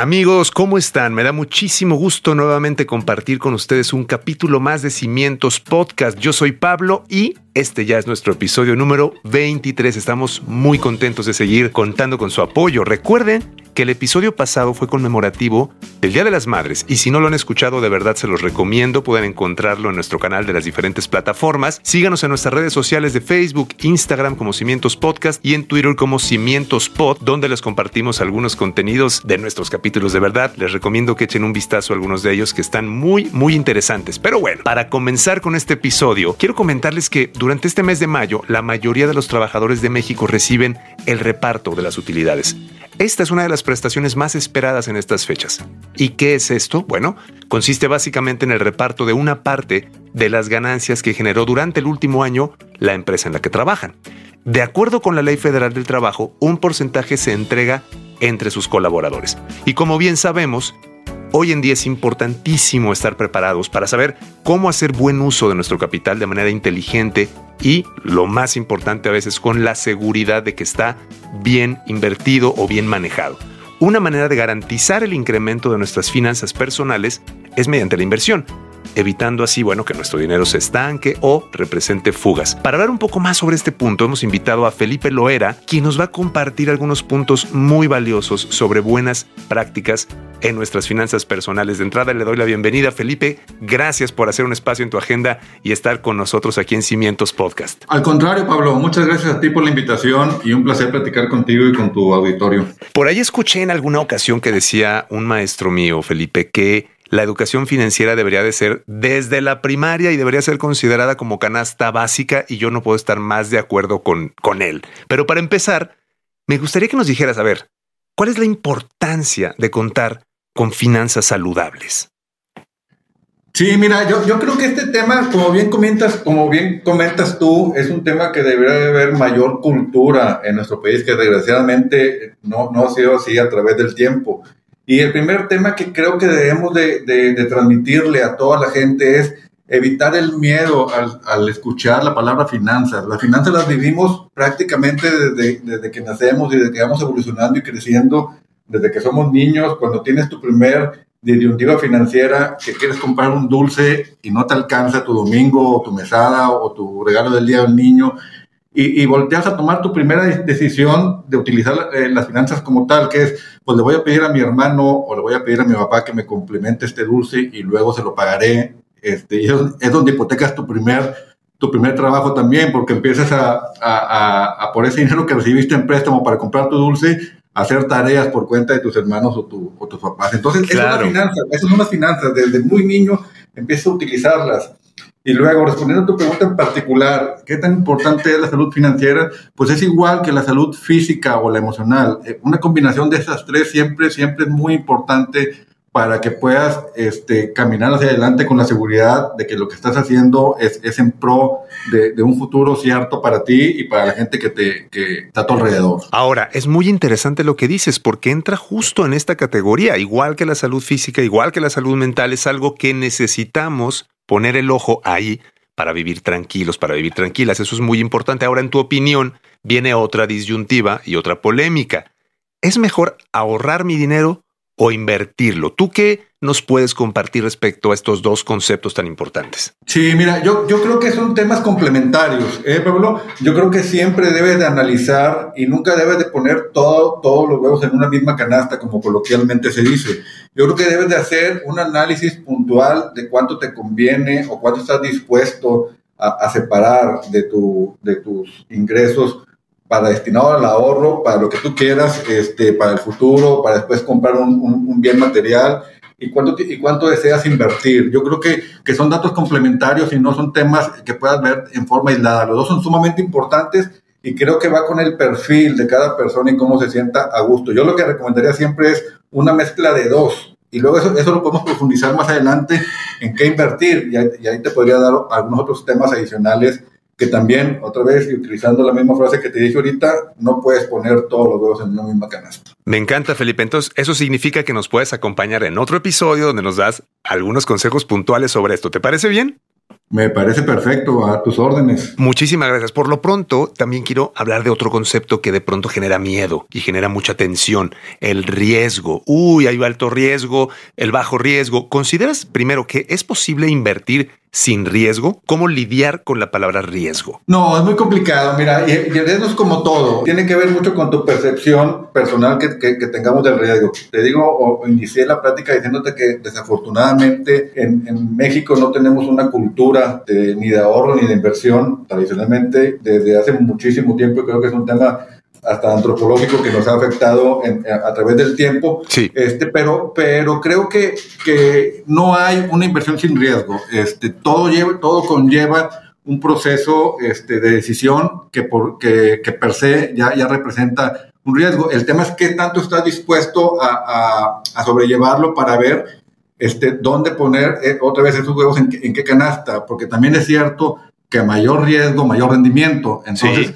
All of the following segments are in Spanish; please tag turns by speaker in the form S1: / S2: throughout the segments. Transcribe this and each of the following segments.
S1: Amigos, ¿cómo están? Me da muchísimo gusto nuevamente compartir con ustedes un capítulo más de Cimientos Podcast. Yo soy Pablo y este ya es nuestro episodio número 23. Estamos muy contentos de seguir contando con su apoyo. Recuerden que el episodio pasado fue conmemorativo del Día de las Madres y si no lo han escuchado de verdad se los recomiendo, pueden encontrarlo en nuestro canal de las diferentes plataformas. Síganos en nuestras redes sociales de Facebook, Instagram como Cimientos Podcast y en Twitter como Cimientos Pod, donde les compartimos algunos contenidos de nuestros capítulos de verdad. Les recomiendo que echen un vistazo a algunos de ellos que están muy, muy interesantes. Pero bueno, para comenzar con este episodio, quiero comentarles que durante este mes de mayo, la mayoría de los trabajadores de México reciben el reparto de las utilidades. Esta es una de las prestaciones más esperadas en estas fechas. ¿Y qué es esto? Bueno, consiste básicamente en el reparto de una parte de las ganancias que generó durante el último año la empresa en la que trabajan. De acuerdo con la Ley Federal del Trabajo, un porcentaje se entrega entre sus colaboradores. Y como bien sabemos, Hoy en día es importantísimo estar preparados para saber cómo hacer buen uso de nuestro capital de manera inteligente y, lo más importante a veces, con la seguridad de que está bien invertido o bien manejado. Una manera de garantizar el incremento de nuestras finanzas personales es mediante la inversión evitando así, bueno, que nuestro dinero se estanque o represente fugas. Para hablar un poco más sobre este punto, hemos invitado a Felipe Loera, quien nos va a compartir algunos puntos muy valiosos sobre buenas prácticas en nuestras finanzas personales. De entrada le doy la bienvenida, Felipe. Gracias por hacer un espacio en tu agenda y estar con nosotros aquí en Cimientos Podcast.
S2: Al contrario, Pablo, muchas gracias a ti por la invitación y un placer platicar contigo y con tu auditorio.
S1: Por ahí escuché en alguna ocasión que decía un maestro mío, Felipe, que la educación financiera debería de ser desde la primaria y debería ser considerada como canasta básica y yo no puedo estar más de acuerdo con, con él. Pero para empezar, me gustaría que nos dijeras, a ver, ¿cuál es la importancia de contar con finanzas saludables?
S2: Sí, mira, yo, yo creo que este tema, como bien comentas, como bien comentas tú, es un tema que debería de haber mayor cultura en nuestro país, que desgraciadamente no, no ha sido así a través del tiempo. Y el primer tema que creo que debemos de, transmitirle a toda la gente es evitar el miedo al, al, escuchar la palabra finanzas. Las finanzas las vivimos prácticamente desde, desde que nacemos y desde que vamos evolucionando y creciendo, desde que somos niños, cuando tienes tu primer disyuntiva financiera, que quieres comprar un dulce y no te alcanza tu domingo o tu mesada o tu regalo del día del niño y, y, volteas a tomar tu primera decisión de utilizar eh, las finanzas como tal, que es, pues le voy a pedir a mi hermano o le voy a pedir a mi papá que me complemente este dulce y luego se lo pagaré. Este, y es, donde hipotecas tu primer, tu primer trabajo también, porque empiezas a, a, a, por ese dinero que recibiste en préstamo para comprar tu dulce, hacer tareas por cuenta de tus hermanos o, tu, o tus papás. Entonces, claro. es una finanza, esas son las finanzas. Desde muy niño empiezas a utilizarlas. Y luego, respondiendo a tu pregunta en particular, ¿qué tan importante es la salud financiera? Pues es igual que la salud física o la emocional. Eh, una combinación de esas tres siempre, siempre es muy importante para que puedas este, caminar hacia adelante con la seguridad de que lo que estás haciendo es, es en pro de, un futuro cierto para ti y para la gente que, te, que está a tu alrededor.
S1: Ahora, es muy interesante lo que dices porque entra justo en esta categoría, igual que la salud física, igual que la salud mental, es algo que necesitamos poner el ojo ahí para vivir tranquilos, para vivir tranquilas. Eso es muy importante. Ahora, en tu opinión, viene otra disyuntiva y otra polémica. ¿Es mejor ahorrar mi dinero o invertirlo? ¿Tú qué nos puedes compartir respecto a estos dos conceptos tan importantes?
S2: Sí, mira, yo, yo creo que son temas complementarios, ¿eh, Pablo? Yo creo que siempre debes de analizar y nunca debes de poner todo, todos los huevos en una misma canasta, como coloquialmente se dice. Yo creo que debes de hacer un análisis puntual de cuánto te conviene o cuánto estás dispuesto a, a separar de, tu, de tus ingresos para destinado al ahorro, para lo que tú quieras, este, para el futuro, para después comprar un, un, bien material y cuánto, y cuánto deseas invertir. Yo creo que, que son datos complementarios y no son temas que puedas ver en forma aislada. Los dos son sumamente importantes y creo que va con el perfil de cada persona y cómo se sienta a gusto. Yo lo que recomendaría siempre es una mezcla de dos. Y luego eso, eso lo podemos profundizar más adelante en qué invertir. Y y ahí te podría dar algunos otros temas adicionales que también, otra vez, y utilizando la misma frase que te dije ahorita, no puedes poner todos los huevos en una misma canasta.
S1: Me encanta, Felipe. Entonces, eso significa que nos puedes acompañar en otro episodio donde nos das algunos consejos puntuales sobre esto. ¿Te parece bien?
S2: Me parece perfecto, a tus órdenes.
S1: Muchísimas gracias. Por lo pronto, también quiero hablar de otro concepto que de pronto genera miedo y genera mucha tensión, el riesgo. Uy, hay alto riesgo, el bajo riesgo. ¿Consideras primero que es posible invertir sin riesgo? ¿Cómo lidiar con la palabra riesgo?
S2: No, es muy complicado. Mira, y, el riesgo es como todo. Tiene que ver mucho con tu percepción personal que, tengamos del riesgo. Te digo, o, inicié la plática diciéndote que desafortunadamente en, México no tenemos una cultura ni de ahorro ni de inversión tradicionalmente desde hace muchísimo tiempo. Creo que es un tema hasta antropológico que nos ha afectado a, través del tiempo.
S1: Sí.
S2: Este, pero, pero creo que, que no hay una inversión sin riesgo. Este, todo, lleva, todo conlleva un proceso este, de decisión que, por, que, que per se ya, ya representa un riesgo. El tema es qué tanto estás dispuesto a, a, sobrellevarlo para ver este, dónde poner eh, otra vez esos huevos en, en, qué canasta, porque también es cierto que mayor riesgo, mayor rendimiento. Entonces,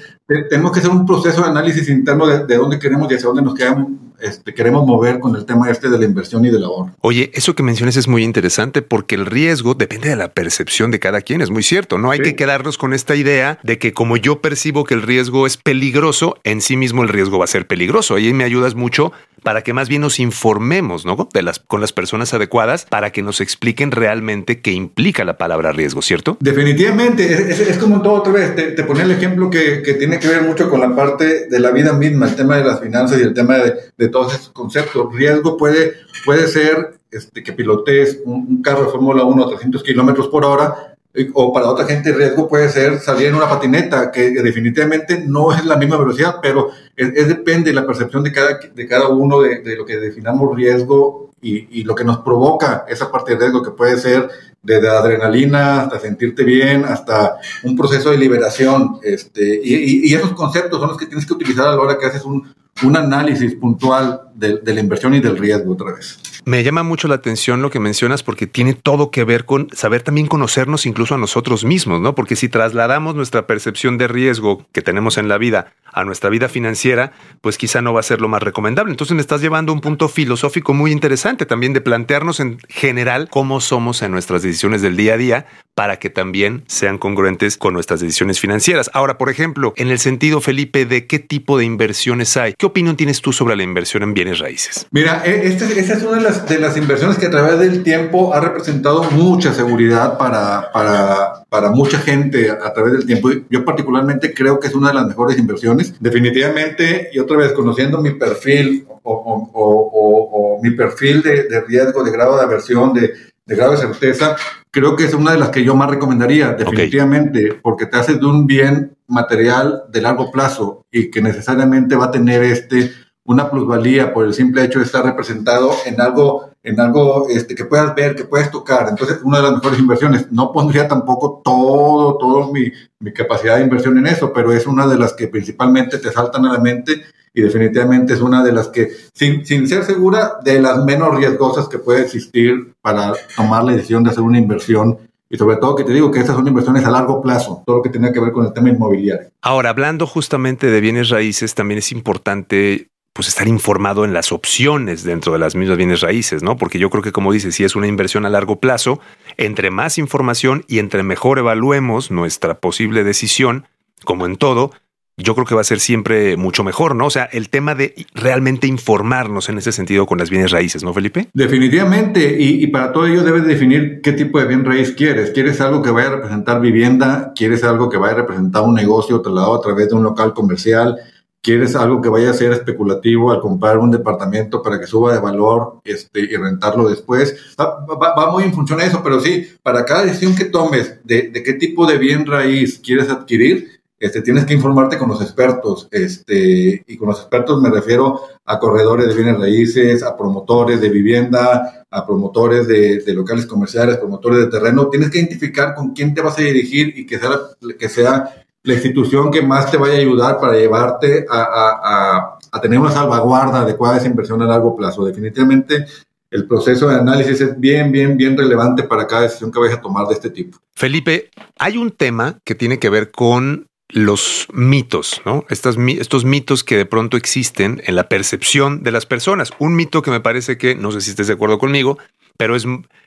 S2: tenemos que hacer un proceso de análisis interno de, dónde queremos y hacia dónde nos quedamos, este, queremos mover con el tema este de la inversión y del ahorro.
S1: Oye, eso que mencionas es muy interesante porque el riesgo depende de la percepción de cada quien, es muy cierto. No hay que quedarnos con esta idea de que como yo percibo que el riesgo es peligroso, en sí mismo el riesgo va a ser peligroso. Ahí me ayudas mucho para que más bien nos informemos ¿no? de las, con las personas adecuadas para que nos expliquen realmente qué implica la palabra riesgo, ¿cierto?
S2: Definitivamente, es, como todo otra vez, te, ponía el ejemplo que, que, tiene que ver mucho con la parte de la vida misma, el tema de las finanzas y el tema de, de todos esos conceptos. Riesgo puede, puede ser este, que pilotees un, un carro de Fórmula 1 a 300 kilómetros por hora o para otra gente el riesgo puede ser salir en una patineta, que definitivamente no es la misma velocidad, pero es, depende de la percepción de cada, de cada uno de, de lo que definamos riesgo y, y, lo que nos provoca esa parte de riesgo que puede ser desde adrenalina hasta sentirte bien, hasta un proceso de liberación. Este, y, y, esos conceptos son los que tienes que utilizar a la hora que haces un, un análisis puntual de, la inversión y del riesgo otra vez.
S1: Me llama mucho la atención lo que mencionas porque tiene todo que ver con saber también conocernos incluso a nosotros mismos, ¿no? Porque si trasladamos nuestra percepción de riesgo que tenemos en la vida a nuestra vida financiera, pues quizá no va a ser lo más recomendable. Entonces me estás llevando un punto filosófico muy interesante también de plantearnos en general cómo somos en nuestras decisiones del día a día para que también sean congruentes con nuestras decisiones financieras. Ahora, por ejemplo, en el sentido, Felipe, de qué tipo de inversiones hay, ¿qué opinión tienes tú sobre la inversión en bienes raíces?
S2: Mira, e, esta, es una de las, inversiones que a través del tiempo ha representado mucha seguridad para, para, mucha gente a través del tiempo. Yo particularmente creo que es una de las mejores inversiones. Definitivamente, y otra vez, conociendo mi perfil o mi perfil de, de riesgo, de grado de aversión, de de grave certeza, creo que es una de las que yo más recomendaría, definitivamente, porque te haces de un bien material de largo plazo y que necesariamente va a tener este una plusvalía por el simple hecho de estar representado en algo, en algo este, que puedas ver, que puedas tocar. Entonces, una de las mejores inversiones. No pondría tampoco todo, todo mi, mi capacidad de inversión en eso, pero es una de las que principalmente te saltan a la mente y definitivamente es una de las que, sin, sin ser segura, de las menos riesgosas que puede existir para tomar la decisión de hacer una inversión y sobre todo que te digo que estas son inversiones a largo plazo, todo lo que tiene que ver con el tema inmobiliario.
S1: Ahora, hablando justamente de bienes raíces, también es importante pues estar informado en las opciones dentro de las mismas bienes raíces, ¿no? Porque yo creo que como dices, si es una inversión a largo plazo, entre más información y entre mejor evaluemos nuestra posible decisión, como en todo, yo creo que va a ser siempre mucho mejor, ¿no? O sea, el tema de realmente informarnos en ese sentido con las bienes raíces, ¿no, Felipe?
S2: Definitivamente, y, para todo ello debes definir qué tipo de bien raíz quieres. ¿Quieres algo que vaya a representar vivienda? ¿Quieres algo que vaya a representar un negocio trasladado a través de un local comercial? ¿Quieres algo que vaya a ser especulativo al comprar un departamento para que suba de valor este, y rentarlo después? Va, muy en función a eso, pero sí, para cada decisión que tomes de qué tipo de bien raíz quieres adquirir, este, tienes que informarte con los expertos, este, y con los expertos me refiero a corredores de bienes raíces, a promotores de vivienda, a promotores de, locales comerciales, promotores de terreno. Tienes que identificar con quién te vas a dirigir y que sea, que sea la institución que más te vaya a ayudar para llevarte a, a, tener una salvaguarda adecuada de esa inversión a largo plazo. Definitivamente el proceso de análisis es bien, bien, bien relevante para cada decisión que vayas a tomar de este tipo.
S1: Felipe, hay un tema que tiene que ver con los mitos, ¿no? Estos mitos que de pronto existen en la percepción de las personas. Un mito que me parece que, no sé si estés de acuerdo conmigo, pero es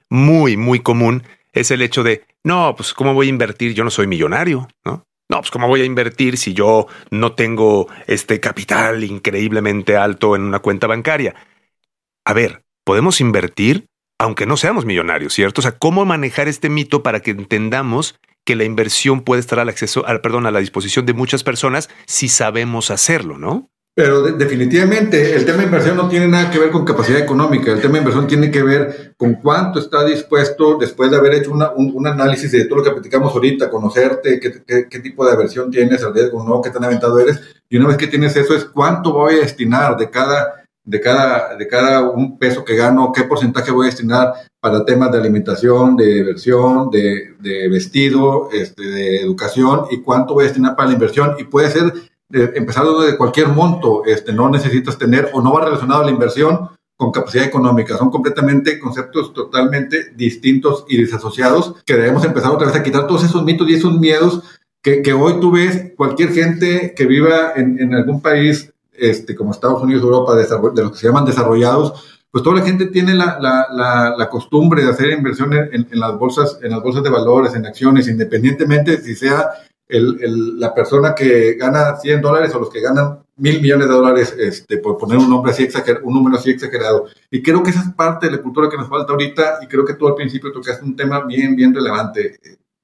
S1: muy, muy común, es el hecho de, no, pues ¿cómo voy a invertir? Yo no soy millonario, ¿no? No, pues ¿cómo voy a invertir si yo no tengo este capital increíblemente alto en una cuenta bancaria? A ver, podemos invertir aunque no seamos millonarios, ¿cierto? O sea, ¿cómo manejar este mito para que entendamos que la inversión puede estar al acceso, al, perdón, a la disposición de muchas personas si sabemos hacerlo, ¿no?
S2: Pero definitivamente el tema de inversión no tiene nada que ver con capacidad económica. El tema de inversión tiene que ver con cuánto está dispuesto, después de haber hecho un análisis de todo lo que platicamos ahorita, conocerte, qué, qué, tipo de aversión tienes, el riesgo no, qué tan aventado eres. Y una vez que tienes eso, es cuánto voy a destinar de cada de cada, de cada un peso que gano, qué porcentaje voy a destinar para temas de alimentación, de inversión, de, de vestido, este, de educación y cuánto voy a destinar para la inversión. Y puede ser empezar de cualquier monto, este, no necesitas tener o no va relacionado a la inversión con capacidad económica. Son completamente conceptos totalmente distintos y desasociados que debemos empezar otra vez a quitar todos esos mitos y esos miedos que, que hoy tú ves cualquier gente que viva en, en algún país este, como Estados Unidos, Europa, de, los que se llaman desarrollados, pues toda la gente tiene la, la, la, costumbre de hacer inversiones en, en, las bolsas, en las bolsas de valores, en acciones, independientemente si sea el, el, la persona que gana 100 dólares o los que ganan mil millones de dólares, este, por poner un nombre así exagerado, un número así exagerado. Y creo que esa es parte de la cultura que nos falta ahorita y creo que tú al principio tocaste un tema bien, bien relevante.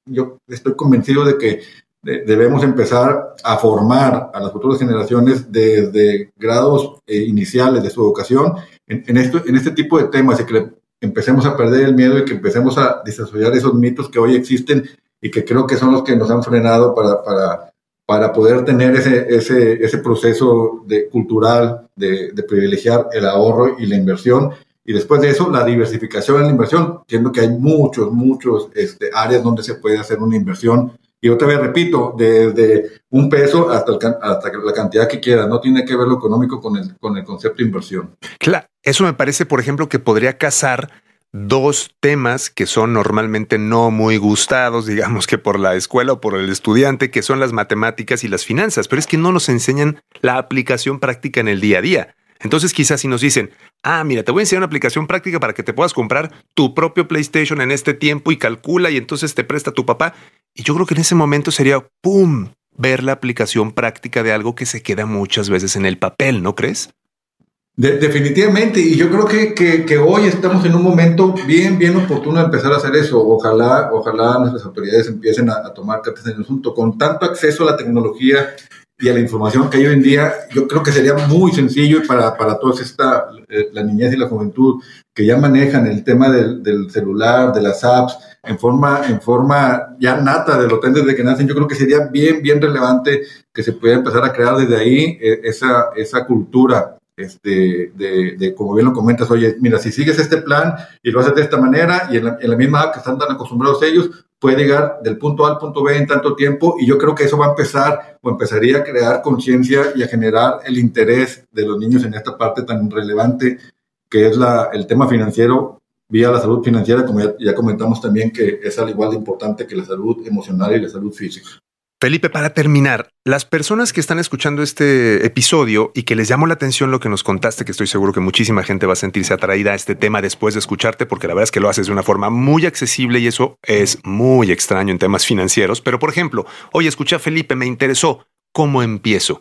S2: Yo estoy convencido de que debemos empezar a formar a las futuras generaciones desde grados eh, iniciales de su educación en, esto, en este tipo de temas y que empecemos a perder el miedo y que empecemos a desarrollar esos mitos que hoy existen y que creo que son los que nos han frenado para, para, para poder tener ese, ese, ese proceso de, cultural de, de privilegiar el ahorro y la inversión. Y después de eso, la diversificación en la inversión, siendo que hay muchos, muchos este, áreas donde se puede hacer una inversión y otra vez repito, desde un peso hasta, hasta la cantidad que quiera, no tiene que ver lo económico con el, con el concepto de inversión.
S1: Claro, eso me parece, por ejemplo, que podría casar dos temas que son normalmente no muy gustados, digamos que por la escuela o por el estudiante, que son las matemáticas y las finanzas, pero es que no nos enseñan la aplicación práctica en el día a día. Entonces quizás si nos dicen, ah, mira, te voy a enseñar una aplicación práctica para que te puedas comprar tu propio PlayStation en este tiempo y calcula y entonces te presta tu papá. Y yo creo que en ese momento sería, ¡pum!, ver la aplicación práctica de algo que se queda muchas veces en el papel, ¿no crees?
S2: definitivamente, y yo creo que, que, hoy estamos en un momento bien, bien oportuno de empezar a hacer eso. Ojalá, ojalá nuestras autoridades empiecen a, a tomar cartas en el asunto. Con tanto acceso a la tecnología y a la información que hay hoy en día, yo creo que sería muy sencillo para, para toda esta, eh, la niñez y la juventud, que ya manejan el tema del, del, celular, de las apps, en forma, en forma ya nata de los desde que nacen, yo creo que sería bien, bien relevante que se pudiera empezar a crear desde ahí eh, esa, esa cultura este, de, de, como bien lo comentas, oye, mira, si sigues este plan y lo haces de esta manera y en la, misma app que están tan acostumbrados ellos, puede llegar del punto A al punto B en tanto tiempo y yo creo que eso va a empezar o empezaría a crear conciencia y a generar el interés de los niños en esta parte tan relevante que es la, el tema financiero vía la salud financiera, como ya, ya comentamos también que es al igual de importante que la salud emocional y la salud física.
S1: Felipe, para terminar, las personas que están escuchando este episodio y que les llamó la atención lo que nos contaste, que estoy seguro que muchísima gente va a sentirse atraída a este tema después de escucharte, porque la verdad es que lo haces de una forma muy accesible y eso es muy extraño en temas financieros. Pero, por ejemplo, hoy escuché a Felipe, me interesó. ¿Cómo empiezo?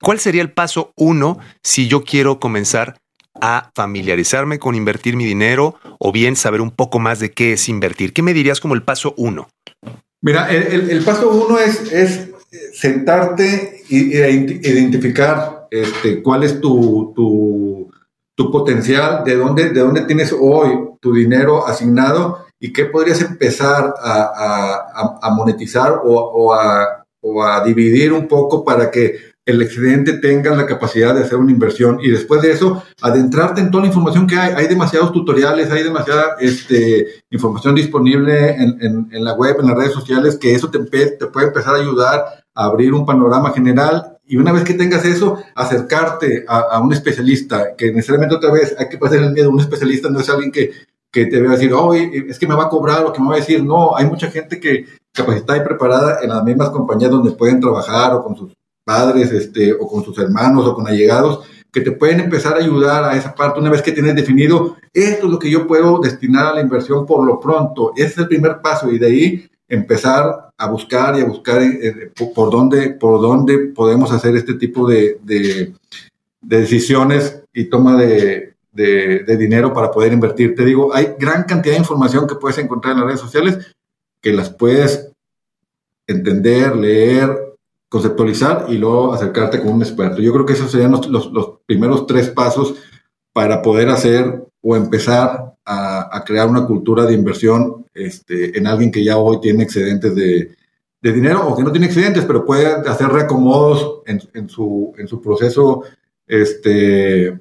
S1: ¿Cuál sería el paso uno si yo quiero comenzar a familiarizarme con invertir mi dinero o bien saber un poco más de qué es invertir? ¿Qué me dirías como el paso uno?
S2: Mira, el, el, paso uno es, es sentarte e identificar este, cuál es tu, tu, tu, potencial, de dónde, de dónde tienes hoy tu dinero asignado y qué podrías empezar a, monetizar o, a, o a dividir un poco para que el excedente tenga la capacidad de hacer una inversión y después de eso adentrarte en toda la información que hay. Hay demasiados tutoriales, hay demasiada este, información disponible en, en, la web, en las redes sociales, que eso te, te, puede empezar a ayudar a abrir un panorama general Y una vez que tengas eso, acercarte a, un especialista, que necesariamente otra vez hay que pasar el miedo. Un especialista no es alguien que, que te va a decir, oh, es que me va a cobrar o que me va a decir, no, hay mucha gente que capacitada y preparada en las mismas compañías donde pueden trabajar o con sus padres, este, o con sus hermanos o con allegados, que te pueden empezar a ayudar a esa parte una vez que tienes definido, esto es lo que yo puedo destinar a la inversión por lo pronto. Ese es el primer paso y de ahí empezar a buscar y a buscar eh, eh, por, dónde, por dónde podemos hacer este tipo de, de, decisiones y toma de, de, dinero para poder invertir. Te digo, hay gran cantidad de información que puedes encontrar en las redes sociales que las puedes entender, leer, conceptualizar y luego acercarte con un experto. Yo creo que esos serían los, los, primeros tres pasos para poder hacer o empezar a, crear una cultura de inversión este, en alguien que ya hoy tiene excedentes de, de, dinero o que no tiene excedentes, pero puede hacer reacomodos en, en, su, en su proceso este,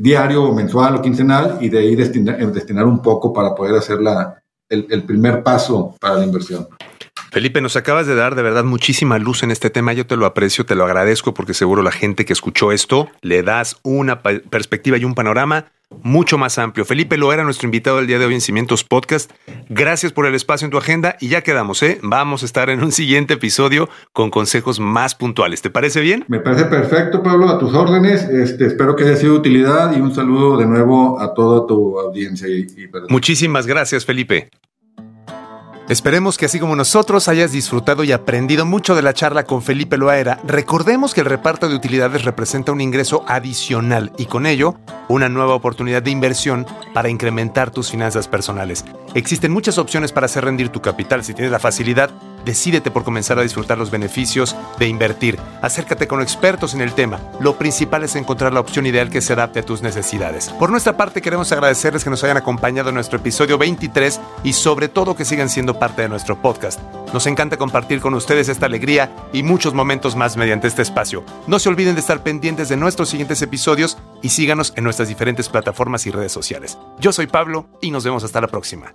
S2: diario, mensual o quincenal y de ahí destinar, destinar un poco para poder hacer la, el, el primer paso para la inversión.
S1: Felipe, nos acabas de dar de verdad muchísima luz en este tema. Yo te lo aprecio, te lo agradezco porque seguro la gente que escuchó esto le das una perspectiva y un panorama mucho más amplio. Felipe lo era nuestro invitado el día de hoy en Cimientos Podcast. Gracias por el espacio en tu agenda y ya quedamos, ¿eh? Vamos a estar en un siguiente episodio con consejos más puntuales. ¿Te parece bien?
S2: Me parece perfecto, Pablo, a tus órdenes. Este, espero que haya sido de utilidad y un saludo de nuevo a toda tu audiencia.
S1: Muchísimas gracias, Felipe. Esperemos que así como nosotros hayas disfrutado y aprendido mucho de la charla con Felipe Loaera. Recordemos que el reparto de utilidades representa un ingreso adicional y con ello una nueva oportunidad de inversión para incrementar tus finanzas personales. Existen muchas opciones para hacer rendir tu capital si tienes la facilidad Decídete por comenzar a disfrutar los beneficios de invertir. Acércate con expertos en el tema. Lo principal es encontrar la opción ideal que se adapte a tus necesidades. Por nuestra parte, queremos agradecerles que nos hayan acompañado en nuestro episodio 23 y sobre todo que sigan siendo parte de nuestro podcast. Nos encanta compartir con ustedes esta alegría y muchos momentos más mediante este espacio. No se olviden de estar pendientes de nuestros siguientes episodios y síganos en nuestras diferentes plataformas y redes sociales. Yo soy Pablo y nos vemos hasta la próxima.